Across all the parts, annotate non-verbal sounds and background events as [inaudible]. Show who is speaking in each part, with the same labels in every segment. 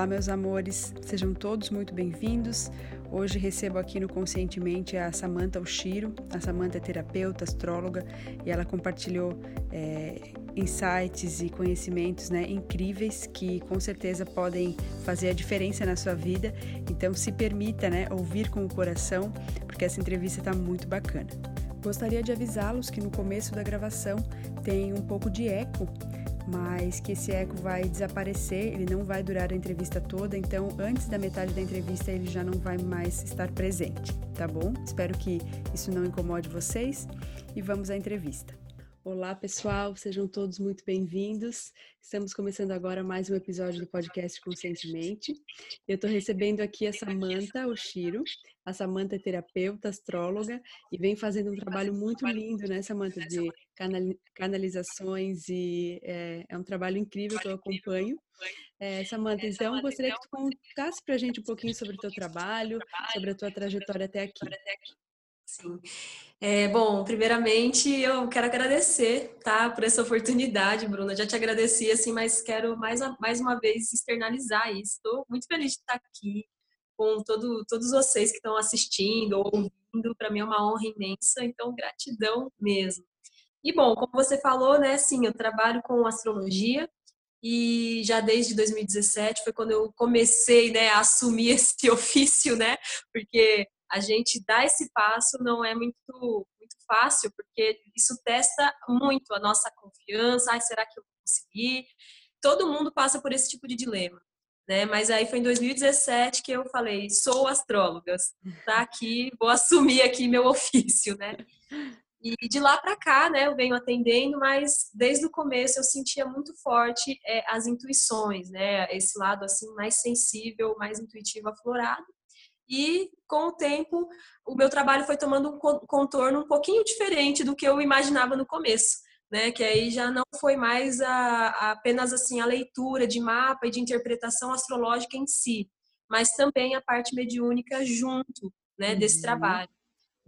Speaker 1: Olá, meus amores, sejam todos muito bem-vindos. Hoje recebo aqui no Conscientemente a Samantha Oshiro. A Samantha é terapeuta, astróloga e ela compartilhou é, insights e conhecimentos né, incríveis que com certeza podem fazer a diferença na sua vida. Então, se permita né, ouvir com o coração, porque essa entrevista está muito bacana. Gostaria de avisá-los que no começo da gravação tem um pouco de eco mas que esse eco vai desaparecer, ele não vai durar a entrevista toda, então antes da metade da entrevista ele já não vai mais estar presente, tá bom? Espero que isso não incomode vocês e vamos à entrevista. Olá, pessoal, sejam todos muito bem-vindos. Estamos começando agora mais um episódio do podcast Conscientemente. Eu estou recebendo aqui a Samantha Oshiro. A Samantha é terapeuta, astróloga e vem fazendo um trabalho muito lindo, né, Samantha, de canalizações e é, é um trabalho incrível que eu acompanho. É, Samantha, então, gostaria que tu contasse para a gente um pouquinho sobre o teu trabalho, sobre a tua trajetória até aqui.
Speaker 2: Sim. É, bom, primeiramente eu quero agradecer, tá, por essa oportunidade, Bruna. Já te agradeci, assim, mas quero mais, mais uma vez externalizar isso. Estou muito feliz de estar aqui com todo, todos vocês que estão assistindo ou ouvindo. Para mim é uma honra imensa, então gratidão mesmo. E bom, como você falou, né, sim, eu trabalho com astrologia e já desde 2017 foi quando eu comecei, né, a assumir [laughs] esse ofício, né, porque a gente dar esse passo não é muito, muito fácil, porque isso testa muito a nossa confiança. Ai, será que eu vou conseguir? Todo mundo passa por esse tipo de dilema. Né? Mas aí foi em 2017 que eu falei, sou astróloga, tá aqui, vou assumir aqui meu [laughs] ofício, né? E de lá para cá, né, eu venho atendendo, mas desde o começo eu sentia muito forte é, as intuições, né? Esse lado assim mais sensível, mais intuitivo, aflorado. E com o tempo, o meu trabalho foi tomando um contorno um pouquinho diferente do que eu imaginava no começo, né? Que aí já não foi mais a, a apenas assim a leitura de mapa e de interpretação astrológica em si, mas também a parte mediúnica junto, né? Desse uhum. trabalho.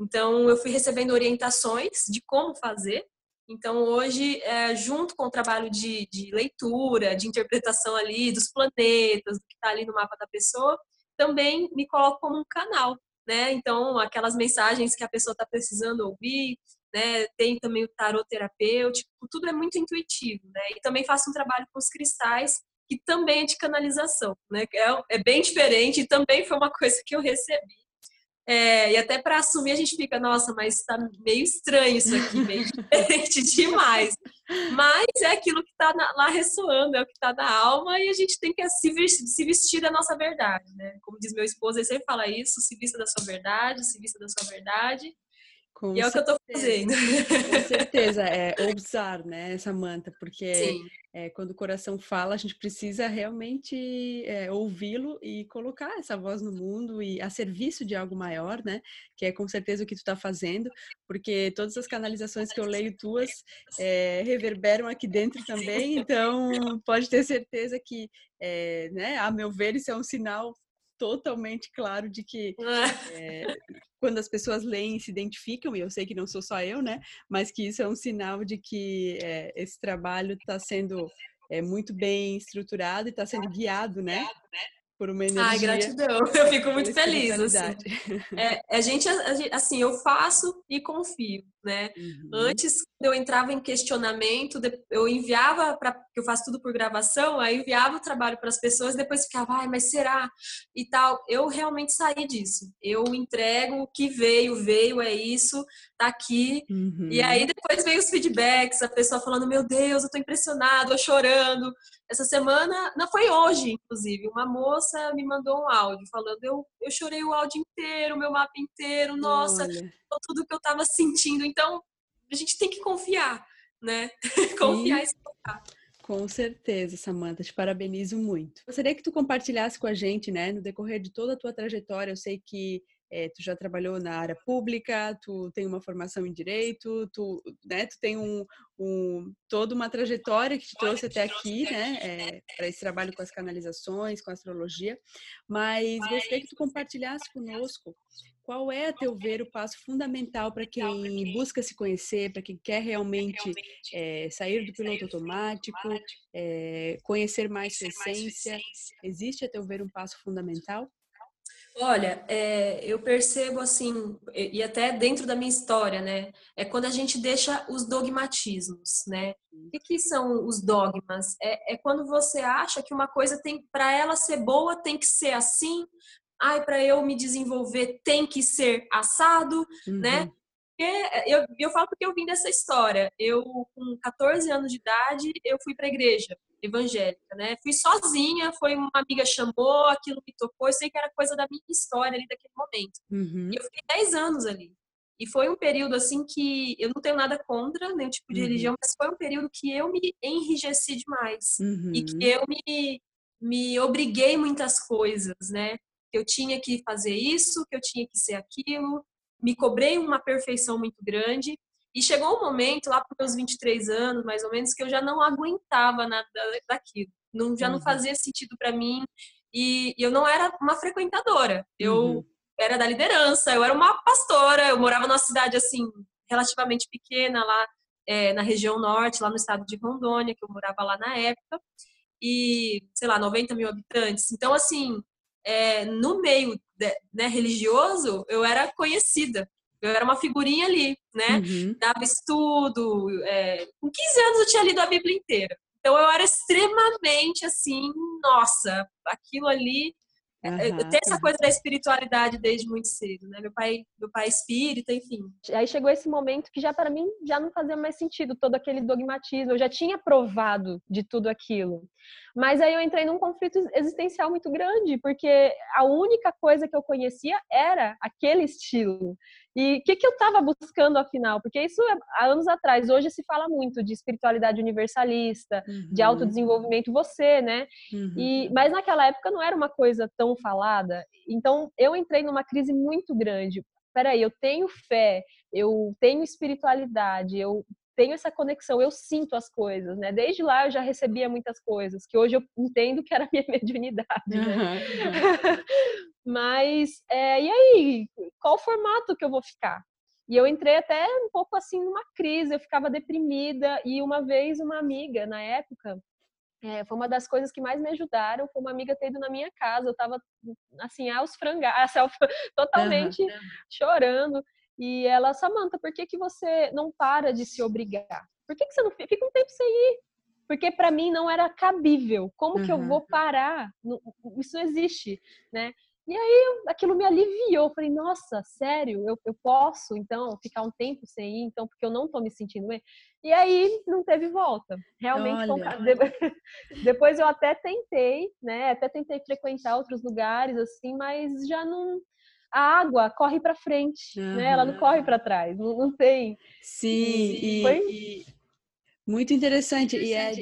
Speaker 2: Então, eu fui recebendo orientações de como fazer. Então, hoje, é, junto com o trabalho de, de leitura, de interpretação ali dos planetas, do que está ali no mapa da pessoa, também me coloco como um canal, né? Então, aquelas mensagens que a pessoa está precisando ouvir, né? Tem também o tarot terapêutico, tudo é muito intuitivo, né? E também faço um trabalho com os cristais, que também é de canalização, né? É, é bem diferente e também foi uma [laughs] coisa que eu recebi é, e até para assumir a gente fica, nossa, mas está meio estranho isso aqui, meio [laughs] diferente demais. Mas é aquilo que está lá ressoando, é o que está na alma e a gente tem que se vestir, se vestir da nossa verdade, né? Como diz meu esposo, ele sempre fala isso, se vista da sua verdade, se vista da sua verdade. Com e é o que eu estou fazendo.
Speaker 1: Com certeza, [laughs] é ousar, né, Samanta? Porque é, quando o coração fala, a gente precisa realmente é, ouvi-lo e colocar essa voz no mundo e a serviço de algo maior, né? Que é com certeza o que tu está fazendo, porque todas as canalizações que eu leio tuas é, reverberam aqui dentro [laughs] também, então pode ter certeza que, é, né, a meu ver, isso é um sinal totalmente claro de que é, [laughs] quando as pessoas leem e se identificam, e eu sei que não sou só eu, né? Mas que isso é um sinal de que é, esse trabalho está sendo é, muito bem estruturado e está sendo guiado, né? por uma energia.
Speaker 2: Ai, gratidão. [laughs] Eu fico muito feliz. Assim. É, a, gente, assim, eu faço e confio, né? Uhum. Antes, eu entrava em questionamento, eu enviava para que eu faço tudo por gravação, aí enviava o trabalho para as pessoas, depois ficava, ai, mas será? E tal. Eu realmente saí disso. Eu entrego o que veio, veio, é isso, tá aqui. Uhum. E aí depois veio os feedbacks, a pessoa falando, meu Deus, eu tô impressionado, eu chorando. Essa semana, não foi hoje, inclusive, uma moça me mandou um áudio falando: eu, eu chorei o áudio inteiro, o meu mapa inteiro, nossa, tudo que eu estava sentindo. Então, a gente tem que confiar, né? [laughs] confiar e escutar.
Speaker 1: Com certeza, Samantha, te parabenizo muito. Gostaria que tu compartilhasse com a gente, né, no decorrer de toda a tua trajetória, eu sei que é, tu já trabalhou na área pública, tu tem uma formação em direito, tu, né, tu tem um, um, toda uma trajetória que te trouxe até aqui, né, é, para esse trabalho com as canalizações, com a astrologia, mas gostaria que tu compartilhasse conosco qual é, a teu ver, o passo fundamental para quem busca se conhecer, para quem quer realmente é, sair do piloto automático, é, conhecer mais sua essência? Existe, a teu ver, um passo fundamental?
Speaker 3: Olha, é, eu percebo assim, e até dentro da minha história, né? É quando a gente deixa os dogmatismos, né? O que, que são os dogmas? É, é quando você acha que uma coisa tem, para ela ser boa, tem que ser assim. Ai, para eu me desenvolver, tem que ser assado, né? uhum. né? Eu, eu falo porque eu vim dessa história. Eu, com 14 anos de idade, eu fui para a igreja evangélica, né? Fui sozinha, foi uma amiga chamou, aquilo me tocou, eu sei que era coisa da minha história ali daquele momento. Uhum. E eu fiquei 10 anos ali. E foi um período assim que eu não tenho nada contra nenhum tipo de uhum. religião, mas foi um período que eu me enrijeci demais uhum. e que eu me me obriguei muitas coisas, né? Que eu tinha que fazer isso, que eu tinha que ser aquilo, me cobrei uma perfeição muito grande e chegou um momento, lá para meus 23 anos, mais ou menos, que eu já não aguentava nada daquilo. Não, já uhum. não fazia sentido para mim. E, e, eu não era uma frequentadora. Eu uhum. era da liderança, eu era uma pastora. Eu morava numa cidade, assim, relativamente pequena, lá é, na região norte, lá no estado de Rondônia, que eu morava lá na época. E, sei lá, 90 mil habitantes. Então, assim, é, no meio né, religioso, eu era conhecida. Eu era uma figurinha ali, né? Uhum. Dava estudo. É... Com 15 anos eu tinha lido a Bíblia inteira. Então eu era extremamente assim, nossa, aquilo ali. Uhum. Eu tenho essa coisa da espiritualidade desde muito cedo, né? Meu pai, meu pai é espírita, enfim.
Speaker 2: Aí chegou esse momento que já para mim já não fazia mais sentido todo aquele dogmatismo. Eu já tinha provado de tudo aquilo. Mas aí eu entrei num conflito existencial muito grande, porque a única coisa que eu conhecia era aquele estilo. E o que, que eu estava buscando afinal? Porque isso é, há anos atrás, hoje se fala muito de espiritualidade universalista, uhum. de autodesenvolvimento, você, né? Uhum. E, mas naquela época não era uma coisa tão falada. Então eu entrei numa crise muito grande. Peraí, eu tenho fé, eu tenho espiritualidade, eu tenho essa conexão, eu sinto as coisas, né? Desde lá eu já recebia muitas coisas, que hoje eu entendo que era minha [laughs] mediunidade, né? Uhum. [laughs] Mas, é, e aí, qual formato que eu vou ficar? E eu entrei até um pouco assim numa crise, eu ficava deprimida, e uma vez uma amiga, na época, é, foi uma das coisas que mais me ajudaram, foi uma amiga ter ido na minha casa, eu tava assim, aos frangalhos, [laughs] totalmente uhum. chorando, e ela, Samanta, por que, que você não para de se obrigar? Por que, que você não fica, um tempo sem ir? Porque para mim não era cabível. Como uhum. que eu vou parar? Isso não existe, né? E aí aquilo me aliviou. Eu falei, nossa, sério, eu, eu posso então ficar um tempo sem ir, então, porque eu não tô me sentindo bem. E aí não teve volta. Realmente, Olha. [laughs] depois eu até tentei, né? Até tentei frequentar outros lugares, assim, mas já não a água corre para frente, uhum. né? Ela não corre para trás, não, não, tem.
Speaker 1: Sim, e, foi... e, muito interessante. E é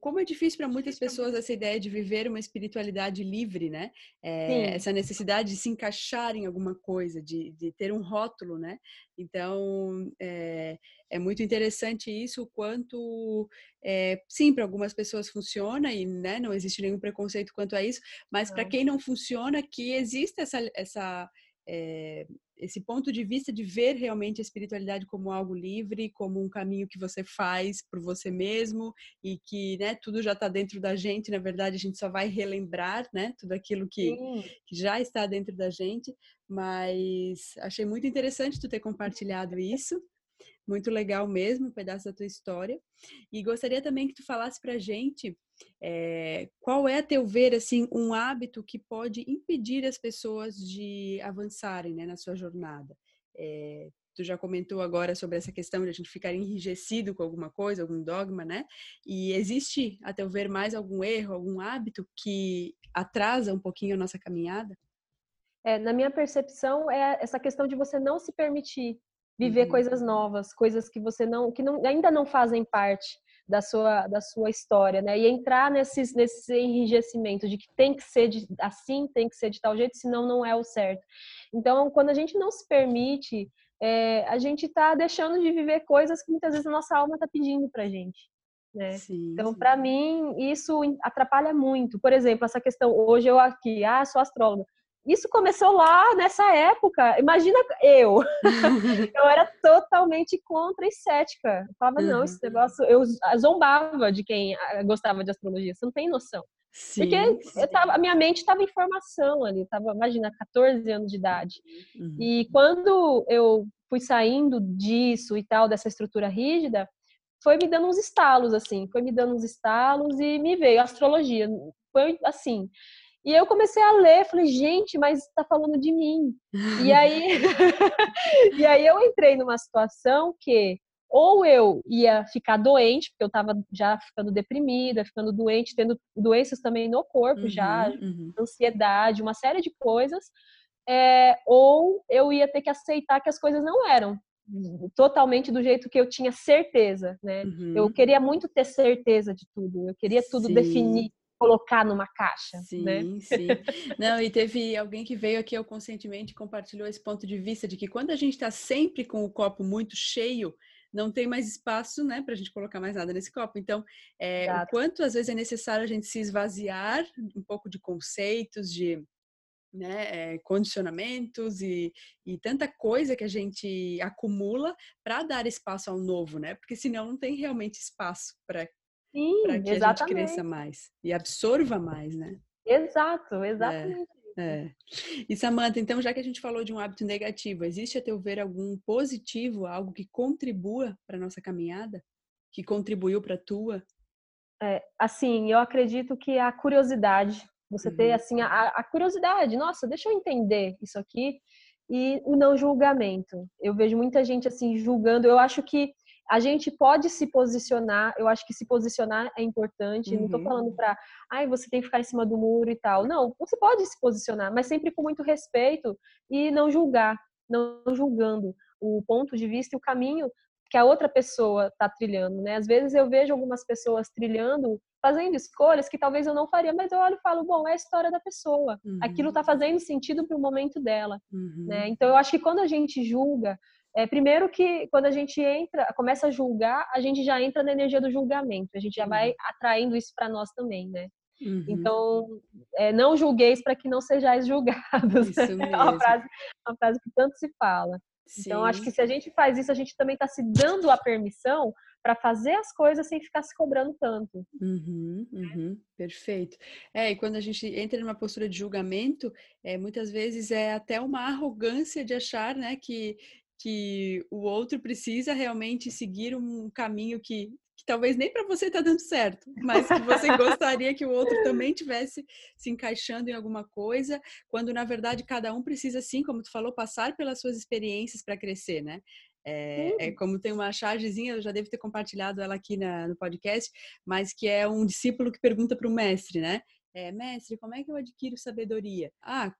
Speaker 1: como é difícil para muitas pessoas essa ideia de viver uma espiritualidade livre, né? É, essa necessidade de se encaixar em alguma coisa, de, de ter um rótulo, né? Então é, é muito interessante isso, o quanto é, sim, para algumas pessoas funciona e né, não existe nenhum preconceito quanto a isso, mas para quem não funciona, que existe essa, essa é, esse ponto de vista de ver realmente a espiritualidade como algo livre, como um caminho que você faz por você mesmo e que né, tudo já está dentro da gente, na verdade a gente só vai relembrar né, tudo aquilo que, que já está dentro da gente, mas achei muito interessante tu ter compartilhado isso muito legal mesmo, um pedaço da tua história. E gostaria também que tu falasse para gente é, qual é, a teu ver, assim, um hábito que pode impedir as pessoas de avançarem né, na sua jornada. É, tu já comentou agora sobre essa questão de a gente ficar enrijecido com alguma coisa, algum dogma, né? E existe, a teu ver, mais algum erro, algum hábito que atrasa um pouquinho a nossa caminhada?
Speaker 2: É, na minha percepção, é essa questão de você não se permitir viver uhum. coisas novas, coisas que você não, que não, ainda não fazem parte da sua, da sua história, né? E entrar nesses, nesse enrijecimento de que tem que ser de, assim, tem que ser de tal jeito, senão não é o certo. Então, quando a gente não se permite, é, a gente está deixando de viver coisas que muitas vezes a nossa alma está pedindo para gente. Né? Sim, então, para mim, isso atrapalha muito. Por exemplo, essa questão, hoje eu aqui, ah, sou astróloga. Isso começou lá nessa época. Imagina eu. [laughs] eu era totalmente contra e cética. Eu falava, uhum. não, esse negócio. Eu zombava de quem ah, gostava de astrologia. Você não tem noção. Sim, Porque sim. Eu tava, a minha mente estava em formação ali. Tava, imagina, 14 anos de idade. Uhum. E quando eu fui saindo disso e tal, dessa estrutura rígida, foi me dando uns estalos, assim. Foi me dando uns estalos e me veio a astrologia. Foi assim. E eu comecei a ler, falei, gente, mas está falando de mim. e aí, [laughs] e aí eu entrei numa situação que ou eu ia ficar doente, porque eu estava já ficando deprimida, ficando doente, tendo doenças também no corpo uhum, já, uhum. ansiedade, uma série de coisas, é, ou eu ia ter que aceitar que as coisas não eram totalmente do jeito que eu tinha certeza, né? Uhum. Eu queria muito ter certeza de tudo, eu queria tudo Sim. definir colocar numa caixa,
Speaker 1: sim,
Speaker 2: né?
Speaker 1: Sim, Não, e teve alguém que veio aqui ao conscientemente e compartilhou esse ponto de vista de que quando a gente está sempre com o copo muito cheio, não tem mais espaço, né, para a gente colocar mais nada nesse copo. Então, é, o quanto às vezes é necessário a gente se esvaziar um pouco de conceitos, de né, é, condicionamentos e, e tanta coisa que a gente acumula para dar espaço ao novo, né? Porque senão não tem realmente espaço para para que exatamente. a gente cresça mais e absorva mais, né?
Speaker 2: Exato, é, exatamente.
Speaker 1: É, é. E Samantha, então já que a gente falou de um hábito negativo, existe a teu ver algum positivo, algo que contribua para nossa caminhada, que contribuiu para a tua?
Speaker 2: É, assim, eu acredito que a curiosidade, você uhum. ter assim a, a curiosidade, nossa, deixa eu entender isso aqui e o não julgamento. Eu vejo muita gente assim julgando. Eu acho que a gente pode se posicionar, eu acho que se posicionar é importante, uhum. não estou falando para, ai, você tem que ficar em cima do muro e tal. Não, você pode se posicionar, mas sempre com muito respeito e não julgar, não julgando o ponto de vista e o caminho que a outra pessoa está trilhando, né? Às vezes eu vejo algumas pessoas trilhando, fazendo escolhas que talvez eu não faria, mas eu olho e falo, bom, é a história da pessoa. Uhum. Aquilo está fazendo sentido para o momento dela, uhum. né? Então eu acho que quando a gente julga, é, primeiro que quando a gente entra, começa a julgar, a gente já entra na energia do julgamento, a gente já vai uhum. atraindo isso para nós também, né? Uhum. Então, é, não julgueis para que não sejais julgados. Isso mesmo. É uma frase, uma frase que tanto se fala. Sim. Então, acho que se a gente faz isso, a gente também está se dando a permissão para fazer as coisas sem ficar se cobrando tanto.
Speaker 1: Uhum, uhum, perfeito. É, e quando a gente entra numa postura de julgamento, é, muitas vezes é até uma arrogância de achar né, que, que o outro precisa realmente seguir um caminho que, que talvez nem para você está dando certo, mas que você gostaria que o outro também tivesse se encaixando em alguma coisa, quando na verdade cada um precisa sim, como tu falou, passar pelas suas experiências para crescer, né? É, é, como tem uma chargezinha, eu já devo ter compartilhado ela aqui na, no podcast, mas que é um discípulo que pergunta para o mestre, né? É, mestre, como é que eu adquiro sabedoria? Ah,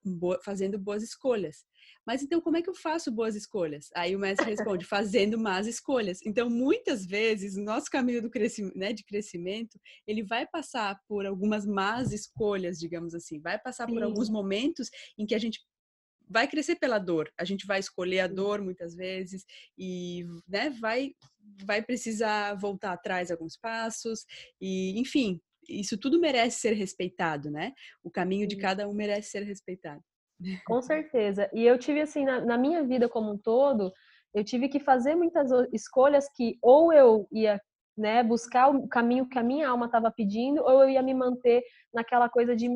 Speaker 1: fazendo boas escolhas. Mas então, como é que eu faço boas escolhas? Aí o mestre responde, fazendo más escolhas. Então, muitas vezes, o nosso caminho do crescimento, né, de crescimento, ele vai passar por algumas más escolhas, digamos assim. Vai passar por Sim. alguns momentos em que a gente vai crescer pela dor. A gente vai escolher a dor muitas vezes e, né, vai vai precisar voltar atrás alguns passos e, enfim, isso tudo merece ser respeitado, né? O caminho de cada um merece ser respeitado.
Speaker 2: Com certeza. E eu tive assim na, na minha vida como um todo, eu tive que fazer muitas escolhas que ou eu ia né, buscar o caminho que a minha alma estava pedindo, ou eu ia me manter naquela coisa de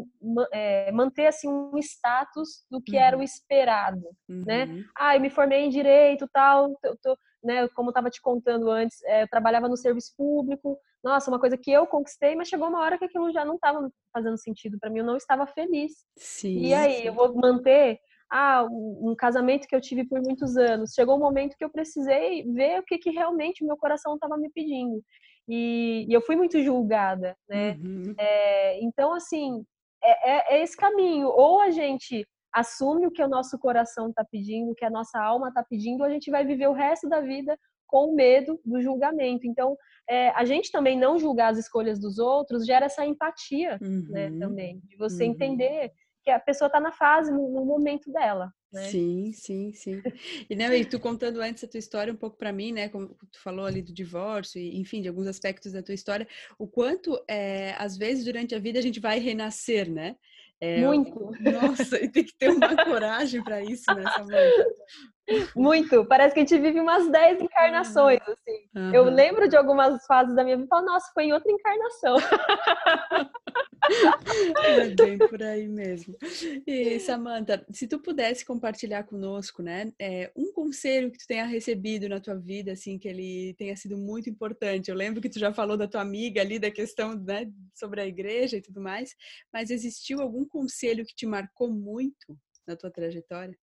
Speaker 2: é, manter assim um status do que uhum. era o uhum. esperado, né? uhum. né? Ah, eu me formei em direito, tal, eu tô, né, como eu estava te contando antes, é, eu trabalhava no serviço público, nossa, uma coisa que eu conquistei, mas chegou uma hora que aquilo já não estava fazendo sentido para mim, eu não estava feliz. Sim, e aí, sim. eu vou manter ah, um casamento que eu tive por muitos anos. Chegou um momento que eu precisei ver o que, que realmente o meu coração estava me pedindo. E, e, eu fui muito julgada, né? Uhum. É, então, assim, é, é, é, esse caminho. Ou a gente assume o que o nosso coração está pedindo, o que a nossa alma está pedindo, a gente vai viver o resto da vida com medo do julgamento. Então, é, a gente também não julgar as escolhas dos outros gera essa empatia, né, uhum. né, também, de você uhum. entender que a pessoa está na fase, no, no, momento dela. Né?
Speaker 1: Sim, sim, sim. E, né, e tu contando antes a tua história um pouco para mim, né, como tu falou ali do divórcio, e, enfim, de alguns aspectos da tua história, o quanto, é, às vezes, durante a vida a gente vai renascer, né?
Speaker 2: É, Muito.
Speaker 1: Nossa, e tem que ter uma coragem para isso, né, Samanta?
Speaker 2: Muito. Parece que a gente vive umas 10 encarnações, assim. Uhum. Eu lembro de algumas fases da minha vida e falo, nossa, foi em outra encarnação.
Speaker 1: É bem por aí mesmo. E, Samantha, se tu pudesse compartilhar conosco, né, é, um conselho que tu tenha recebido na tua vida, assim, que ele tenha sido muito importante. Eu lembro que tu já falou da tua amiga ali, da questão, né, sobre a igreja e tudo mais, mas existiu algum conselho que te marcou muito na tua trajetória?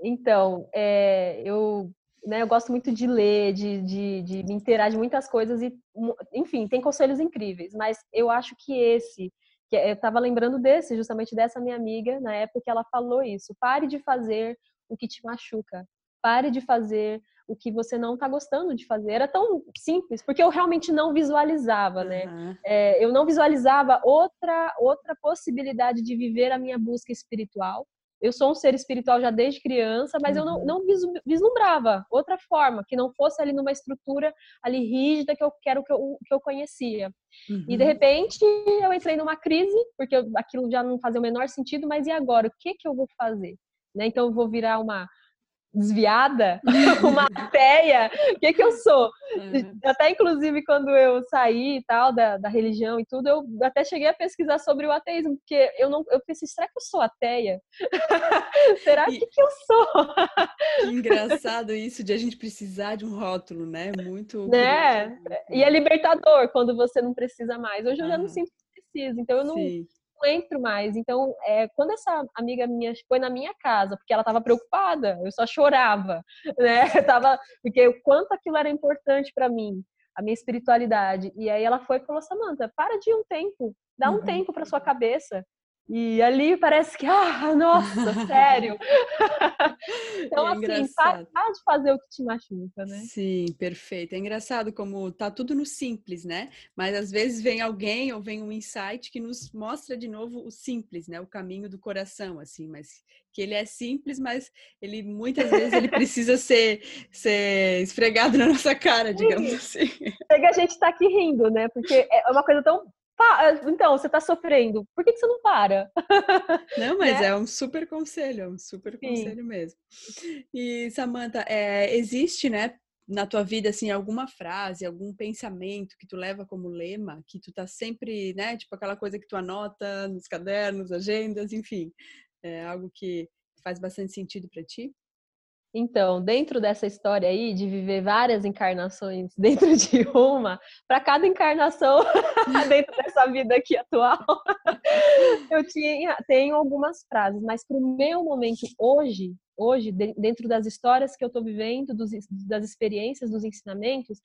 Speaker 2: Então, é, eu, né, eu gosto muito de ler, de, de, de me inteirar de muitas coisas e, enfim, tem conselhos incríveis, mas eu acho que esse, que eu estava lembrando desse, justamente dessa minha amiga, na época que ela falou isso, pare de fazer o que te machuca, pare de fazer o que você não está gostando de fazer. Era tão simples, porque eu realmente não visualizava, né? Uhum. É, eu não visualizava outra, outra possibilidade de viver a minha busca espiritual eu sou um ser espiritual já desde criança, mas eu não, uhum. não vislumbrava outra forma, que não fosse ali numa estrutura ali rígida que eu quero que eu, que eu conhecia. Uhum. E de uhum. repente eu entrei numa crise, porque eu, aquilo já não fazia o menor sentido, mas e agora? O que que eu vou fazer? Né? Então eu vou virar uma desviada, [laughs] uma ateia, o que que eu sou? Uhum. Até inclusive quando eu saí e tal da, da religião e tudo, eu até cheguei a pesquisar sobre o ateísmo, porque eu não, eu pensei, será que eu sou ateia? [laughs] será e, que, que eu sou?
Speaker 1: que engraçado isso de a gente precisar de um rótulo, né? Muito.
Speaker 2: Né? E é libertador quando você não precisa mais. Hoje eu já não sinto que precisa, então eu não, Sim não entro mais. Então, é, quando essa amiga minha foi na minha casa, porque ela estava preocupada, eu só chorava, [laughs] né? Eu tava, porque o quanto aquilo era importante para mim, a minha espiritualidade. E aí ela foi e falou: Samanta, para de ir um tempo, dá um uhum. tempo para sua cabeça. E ali parece que, ah, nossa, sério. [laughs] então, é assim, para, de fazer o que te machuca, né?
Speaker 1: Sim, perfeito. É engraçado como tá tudo no simples, né? Mas às vezes vem alguém ou vem um insight que nos mostra de novo o simples, né? O caminho do coração, assim, mas que ele é simples, mas ele muitas vezes ele [laughs] precisa ser, ser esfregado na nossa cara, digamos assim.
Speaker 2: Chega a gente tá aqui rindo, né? Porque é uma coisa tão então, você está sofrendo, por que, que, você não para? [laughs]
Speaker 1: Não, mas né? é um super conselho, é um super Sim. conselho mesmo. E, Samantha, é, existe, né, na tua vida, assim, alguma frase, algum pensamento que tu leva como lema, que tu tá sempre, né, tipo aquela coisa que tu anota nos cadernos, agendas, enfim, é algo que faz bastante sentido para ti?
Speaker 2: Então, dentro dessa história aí de viver várias encarnações [laughs] dentro de uma, para cada encarnação [laughs] dentro dessa vida aqui atual, [laughs] eu tinha, tenho algumas frases, mas para o meu momento hoje, hoje dentro das histórias que eu estou vivendo, dos, das experiências, dos ensinamentos,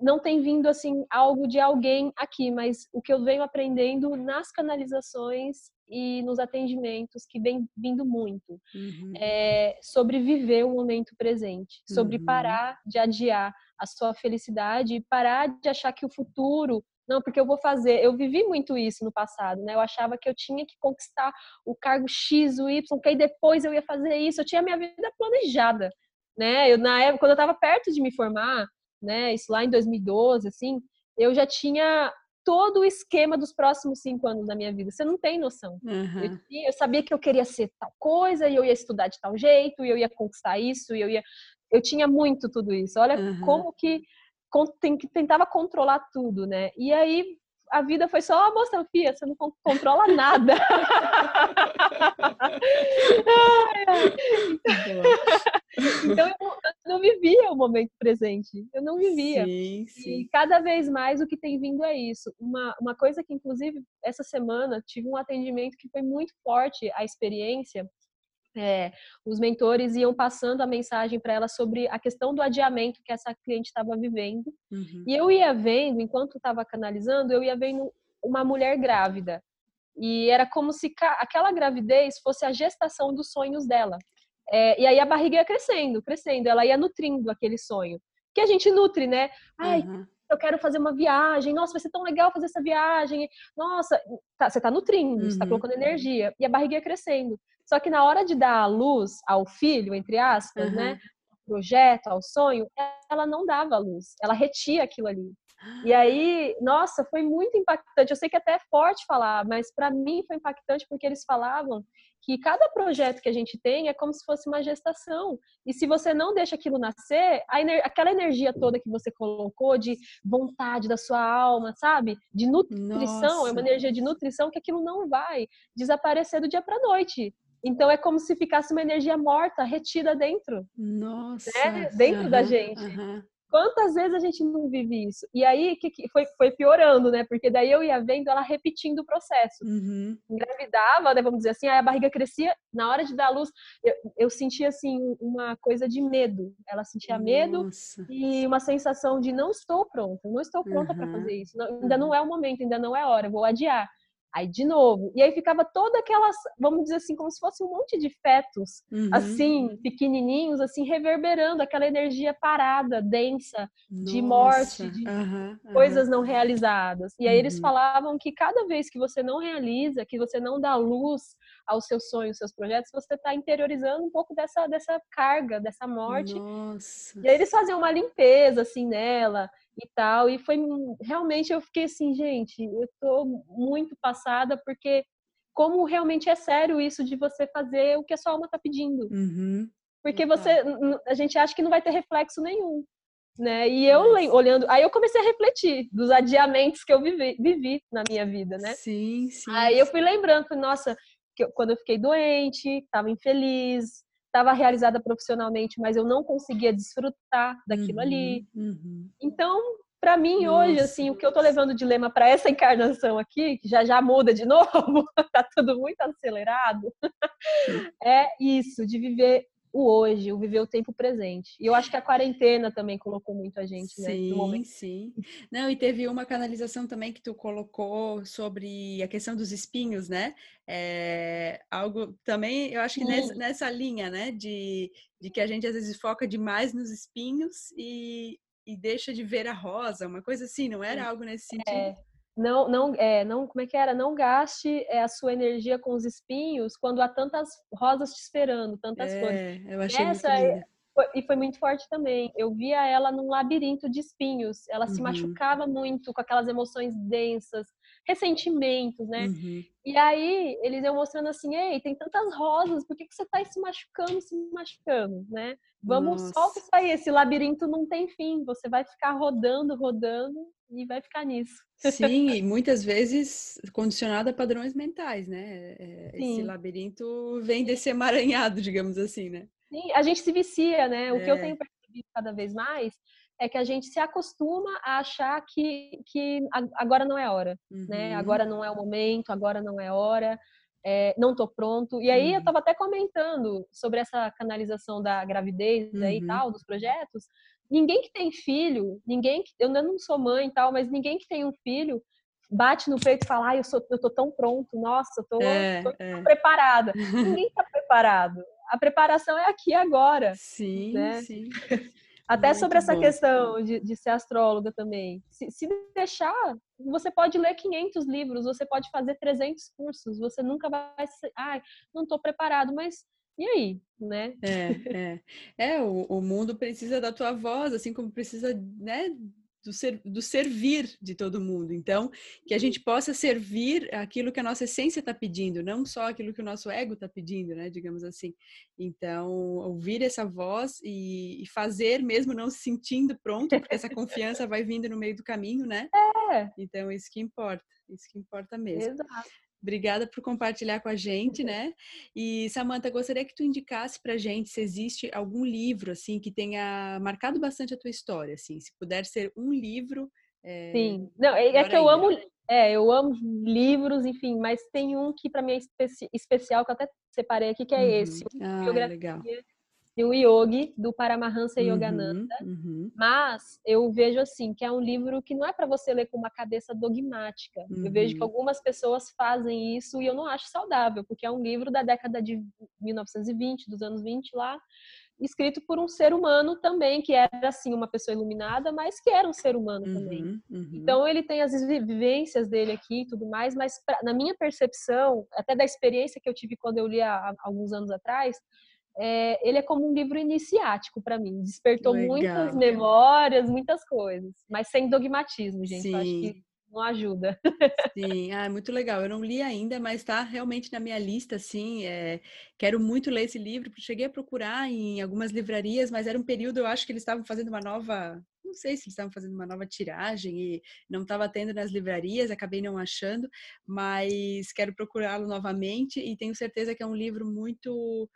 Speaker 2: não tem vindo assim algo de alguém aqui, mas o que eu venho aprendendo nas canalizações e nos atendimentos que vem vindo muito uhum. é, sobre viver o momento presente, sobre uhum. parar de adiar a sua felicidade e parar de achar que o futuro não, porque eu vou fazer. Eu vivi muito isso no passado, né? Eu achava que eu tinha que conquistar o cargo X, o Y, que aí depois eu ia fazer isso. Eu tinha a minha vida planejada, né? Eu, na época, quando eu estava perto de me formar, né? Isso lá em 2012, assim, eu já tinha todo o esquema dos próximos cinco anos da minha vida. Você não tem noção. Uhum. Eu, eu, sabia que eu queria ser tal coisa, e eu ia estudar de tal jeito, e eu ia conquistar isso, e eu ia. Eu tinha muito tudo isso. Olha uhum. como que, que tentava controlar tudo, né? E aí a vida foi só, moça, filha, você não controla nada. [laughs] então eu não vivia o momento presente, eu não vivia. Sim, sim. E cada vez mais o que tem vindo é isso. Uma, uma coisa que, inclusive, essa semana tive um atendimento que foi muito forte a experiência. É, os mentores iam passando a mensagem para ela sobre a questão do adiamento que essa cliente estava vivendo. Uhum. E eu ia vendo, enquanto estava canalizando, eu ia vendo uma mulher grávida. E era como se aquela gravidez fosse a gestação dos sonhos dela. É, e aí a barriga ia crescendo, crescendo, ela ia nutrindo aquele sonho. Que a gente nutre, né? Ai, uhum. eu quero fazer uma viagem, nossa, vai ser tão legal fazer essa viagem. Nossa, tá, você está nutrindo, uhum. você está colocando energia. E a barriga ia crescendo. Só que na hora de dar a luz ao filho, entre aspas, uhum. né? Projeto, ao sonho, ela não dava luz, ela retia aquilo ali. E aí, nossa, foi muito impactante. Eu sei que até é forte falar, mas para mim foi impactante porque eles falavam que cada projeto que a gente tem é como se fosse uma gestação. E se você não deixa aquilo nascer, ener aquela energia toda que você colocou de vontade da sua alma, sabe? De nutrição, Nossa. é uma energia de nutrição que aquilo não vai desaparecer do dia para noite. Então é como se ficasse uma energia morta, retida dentro.
Speaker 1: Nossa.
Speaker 2: Né? Dentro da gente. Quantas vezes a gente não vive isso? E aí que, que foi, foi piorando, né? Porque daí eu ia vendo ela repetindo o processo. Uhum. Engravidava, né, vamos dizer assim, aí a barriga crescia. Na hora de dar luz, eu, eu sentia assim uma coisa de medo. Ela sentia Nossa. medo e uma sensação de não estou pronta, não estou pronta uhum. para fazer isso. Não, ainda não é o momento, ainda não é a hora, vou adiar. Aí de novo. E aí ficava toda aquelas, vamos dizer assim, como se fosse um monte de fetos, uhum. assim, pequenininhos, assim, reverberando aquela energia parada, densa, Nossa. de morte, de uhum, coisas não realizadas. E aí eles uhum. falavam que cada vez que você não realiza, que você não dá luz aos seus sonhos, seus projetos, você está interiorizando um pouco dessa, dessa carga, dessa morte. Nossa. E aí eles faziam uma limpeza, assim, nela e tal. E foi realmente eu fiquei assim, gente, eu tô muito passada porque como realmente é sério isso de você fazer o que a sua alma tá pedindo. Uhum. Porque você a gente acha que não vai ter reflexo nenhum. Né? E eu Mas... olhando, aí eu comecei a refletir dos adiamentos que eu vivi, vivi na minha vida, né?
Speaker 1: Sim, sim.
Speaker 2: Aí eu fui lembrando, nossa, que eu, quando eu fiquei doente, estava infeliz, estava realizada profissionalmente, mas eu não conseguia desfrutar daquilo uhum, ali. Uhum. Então, para mim Nossa. hoje, assim, o que eu tô levando de lema para essa encarnação aqui, que já já muda de [laughs] novo, tá tudo muito acelerado, é isso, de viver o hoje, o viver o tempo presente. E eu acho que a quarentena também colocou muito a gente,
Speaker 1: né? Sim, sim. Não, e teve uma canalização também que tu colocou sobre a questão dos espinhos, né? É, algo também, eu acho que nessa, nessa, linha, né? De, de que a gente às vezes foca demais nos espinhos e, e deixa de ver a rosa, uma coisa assim, não era algo nesse sentido?
Speaker 2: É não, não, é, não, como é que era? Não gaste é, a sua energia com os espinhos quando há tantas rosas te esperando, tantas é, flores.
Speaker 1: Eu achei Essa muito linda. Foi,
Speaker 2: e foi muito forte também. Eu via ela num labirinto de espinhos. Ela uhum. se machucava muito com aquelas emoções densas, ressentimentos, né? Uhum. E aí eles iam mostrando assim, ei, tem tantas rosas, por que, que você tá se machucando, se machucando, né? Vamos, Nossa. solta isso aí, esse labirinto não tem fim, você vai ficar rodando, rodando e vai ficar nisso.
Speaker 1: Sim, e [laughs] muitas vezes condicionado a padrões mentais, né? É, esse labirinto vem desse emaranhado, digamos assim, né?
Speaker 2: Sim, a gente se vicia, né? O é. que eu é. tenho percebido cada vez mais é que a gente se acostuma a achar que, que agora não é hora, né? uhum. né? Agora não é o momento, agora não é hora, é, não tô pronto. E aí uhum. eu estava até comentando sobre essa canalização da gravidez uhum. e tal, dos projetos. Ninguém que tem filho, ninguém que, eu não sou mãe e tal, mas ninguém que tem um filho bate no peito e fala, ah, eu, sou, eu tô tão pronto, nossa, eu tô, é, tô é. preparada. [laughs] ninguém tá preparado. A preparação é aqui agora.
Speaker 1: Sim, né? sim.
Speaker 2: Até Muito sobre essa bom. questão de, de, ser astróloga também. Se, se, deixar, você pode ler 500 livros, você pode fazer 300 cursos, você nunca vai ser, ai, não estou preparado, mas e aí, né?
Speaker 1: É, é. é o, o mundo precisa da tua voz, assim como precisa, né, do, ser, do servir de todo mundo. Então, que a gente possa servir aquilo que a nossa essência está pedindo, não só aquilo que o nosso ego está pedindo, né? Digamos assim. Então, ouvir essa voz e, e, fazer, mesmo não se sentindo pronto, porque essa confiança vai vindo no meio do caminho, né? [laughs]
Speaker 2: É.
Speaker 1: Então, isso que importa. Isso que importa mesmo.
Speaker 2: Exato.
Speaker 1: Obrigada por compartilhar com a gente, né? E Samantha, gostaria que tu indicasse para a gente se existe algum livro assim que tenha marcado bastante a tua história, assim, se puder ser um livro.
Speaker 2: É... Sim, não é, é que eu amo, é, eu amo livros, enfim, mas tem um que para mim é especi especial que eu até separei aqui que é uhum. esse,
Speaker 1: ah, legal
Speaker 2: e o Yogi, do Paramahansa uhum, Yogananda. Uhum. Mas eu vejo assim, que é um livro que não é para você ler com uma cabeça dogmática. Uhum. Eu vejo que uhum. algumas pessoas fazem isso e eu não acho saudável, porque é um livro da década de 1920, dos anos 20 lá, escrito por um ser humano também, que era assim uma pessoa iluminada, mas que era um ser humano também. Uhum, uhum. Então ele tem as vivências dele aqui e tudo mais, mas pra, na minha percepção, até da experiência que eu tive quando eu li há, há alguns anos atrás, é, ele é como um livro iniciático para mim. Despertou Legal. muitas memórias, muitas coisas, mas sem dogmatismo, gente. Sim. Eu acho que não ajuda.
Speaker 1: Sim, ah, muito legal. Eu não li ainda, mas está realmente na minha lista, assim. É... Quero muito ler esse livro, cheguei a procurar em algumas livrarias, mas era um período, eu acho que eles estavam fazendo uma nova. Não sei se eles estavam fazendo uma nova tiragem e não estava tendo nas livrarias, acabei não achando, mas quero procurá-lo novamente e tenho certeza que é um livro muito.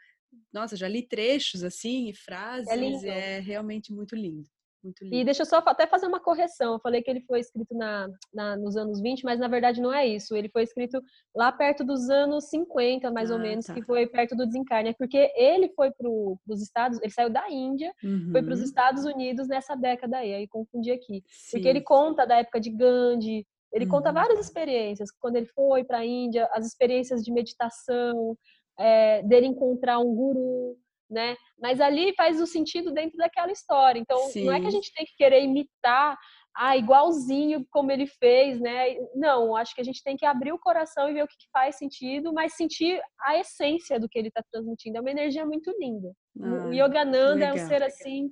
Speaker 1: Nossa, já li trechos assim e frases, é, é realmente muito lindo. Muito lindo.
Speaker 2: E deixa eu só até fazer uma correção. Eu falei que ele foi escrito na, na, nos anos 20, mas na verdade não é isso. Ele foi escrito lá perto dos anos 50, mais ah, ou menos, tá. que foi perto do desencarne. É porque ele foi para os Estados, ele saiu da Índia, uhum. foi para os Estados Unidos nessa década aí, aí confundi aqui. Sim. Porque ele conta da época de Gandhi, ele uhum. conta várias experiências, quando ele foi para a Índia, as experiências de meditação, é, dele encontrar um guru, né? Mas ali faz o sentido dentro daquela história. Então, Sim. não é que a gente tem que querer imitar ah, igualzinho como ele fez, né? Não, acho que a gente tem que abrir o coração e ver o que faz sentido, mas sentir a essência do que ele está transmitindo. É uma energia muito linda. Ah, o Yogananda é um ser assim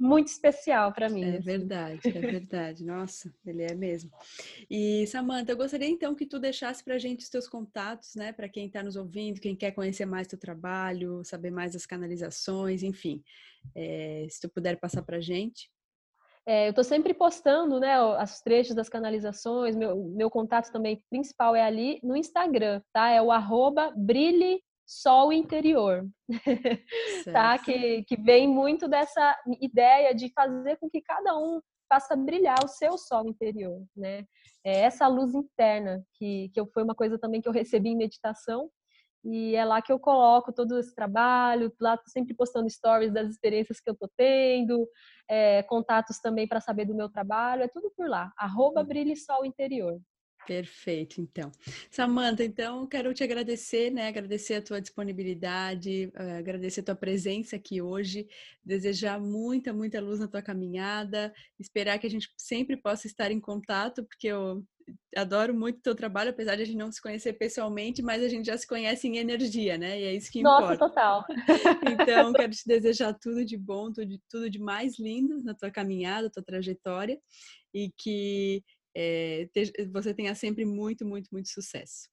Speaker 2: muito especial para mim.
Speaker 1: É assim. verdade, é verdade. Nossa, ele é mesmo. E Samantha, eu gostaria então que tu deixasse para a gente os teus contatos, né? Para quem está nos ouvindo, quem quer conhecer mais teu trabalho, saber mais das canalizações, enfim. É, se tu puder passar para a gente.
Speaker 2: É, eu estou sempre postando, né, os trechos das canalizações. Meu, meu contato também principal é ali no Instagram, tá? É o arroba brilhe sol interior, [laughs] tá? Que, que vem muito dessa ideia de fazer com que cada um faça brilhar o seu sol interior, né? É essa luz interna que, que eu, foi uma coisa também que eu recebi em meditação e é lá que eu coloco todo esse trabalho, lá tô sempre postando stories das experiências que eu tô tendo, é, contatos também para saber do meu trabalho, é tudo por lá. Arroba Brilhe Sol Interior.
Speaker 1: Perfeito, então. Samanta, então, quero te agradecer, né? Agradecer a tua disponibilidade, uh, agradecer a tua presença aqui hoje, desejar muita, muita luz na tua caminhada, esperar que a gente sempre possa estar em contato, porque eu adoro muito o teu trabalho, apesar de a gente não se conhecer pessoalmente, mas a gente já se conhece em energia, né? E é isso que
Speaker 2: Nossa,
Speaker 1: importa.
Speaker 2: total.
Speaker 1: Então, [laughs] quero te desejar tudo de bom, tudo de, tudo de mais lindo na tua caminhada, tua trajetória, e que é, você tenha sempre muito, muito, muito sucesso.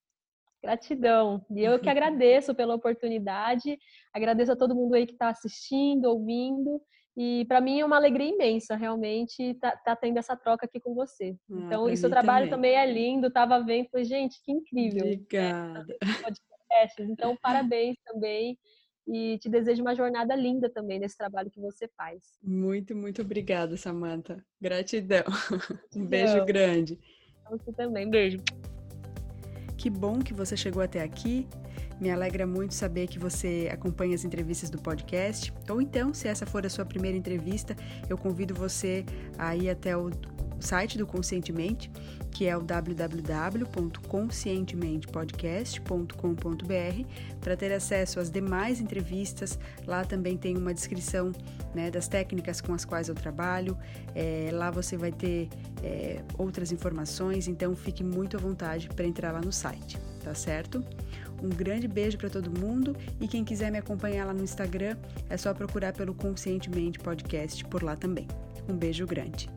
Speaker 2: Gratidão. E eu que [laughs] agradeço pela oportunidade, agradeço a todo mundo aí que está assistindo, ouvindo. E para mim é uma alegria imensa, realmente, estar tá, tá tendo essa troca aqui com você. Ah, então, e seu trabalho também. também. é lindo, estava vendo, falei, gente, que incrível.
Speaker 1: Obrigada. [laughs]
Speaker 2: Então, parabéns também e te desejo uma jornada linda também nesse trabalho que você faz.
Speaker 1: Muito, muito obrigada, Samantha. Gratidão. [laughs] Um beijo grande.
Speaker 2: Você também, beijo.
Speaker 1: Que bom que você chegou até aqui. Me alegra muito saber que você acompanha as entrevistas do podcast. Ou então, se essa for a sua primeira entrevista, eu convido você a ir até o site do Conscientemente, que é o www.conscientementepodcast.com.br, para ter acesso às demais entrevistas. Lá também tem uma descrição né, das técnicas com as quais eu trabalho. É, lá você vai ter é, outras informações, então fique muito à vontade para entrar lá no site, tá certo? Um grande beijo para todo mundo e quem quiser me acompanhar lá no Instagram é só procurar pelo Conscientemente Podcast por lá também. Um beijo grande.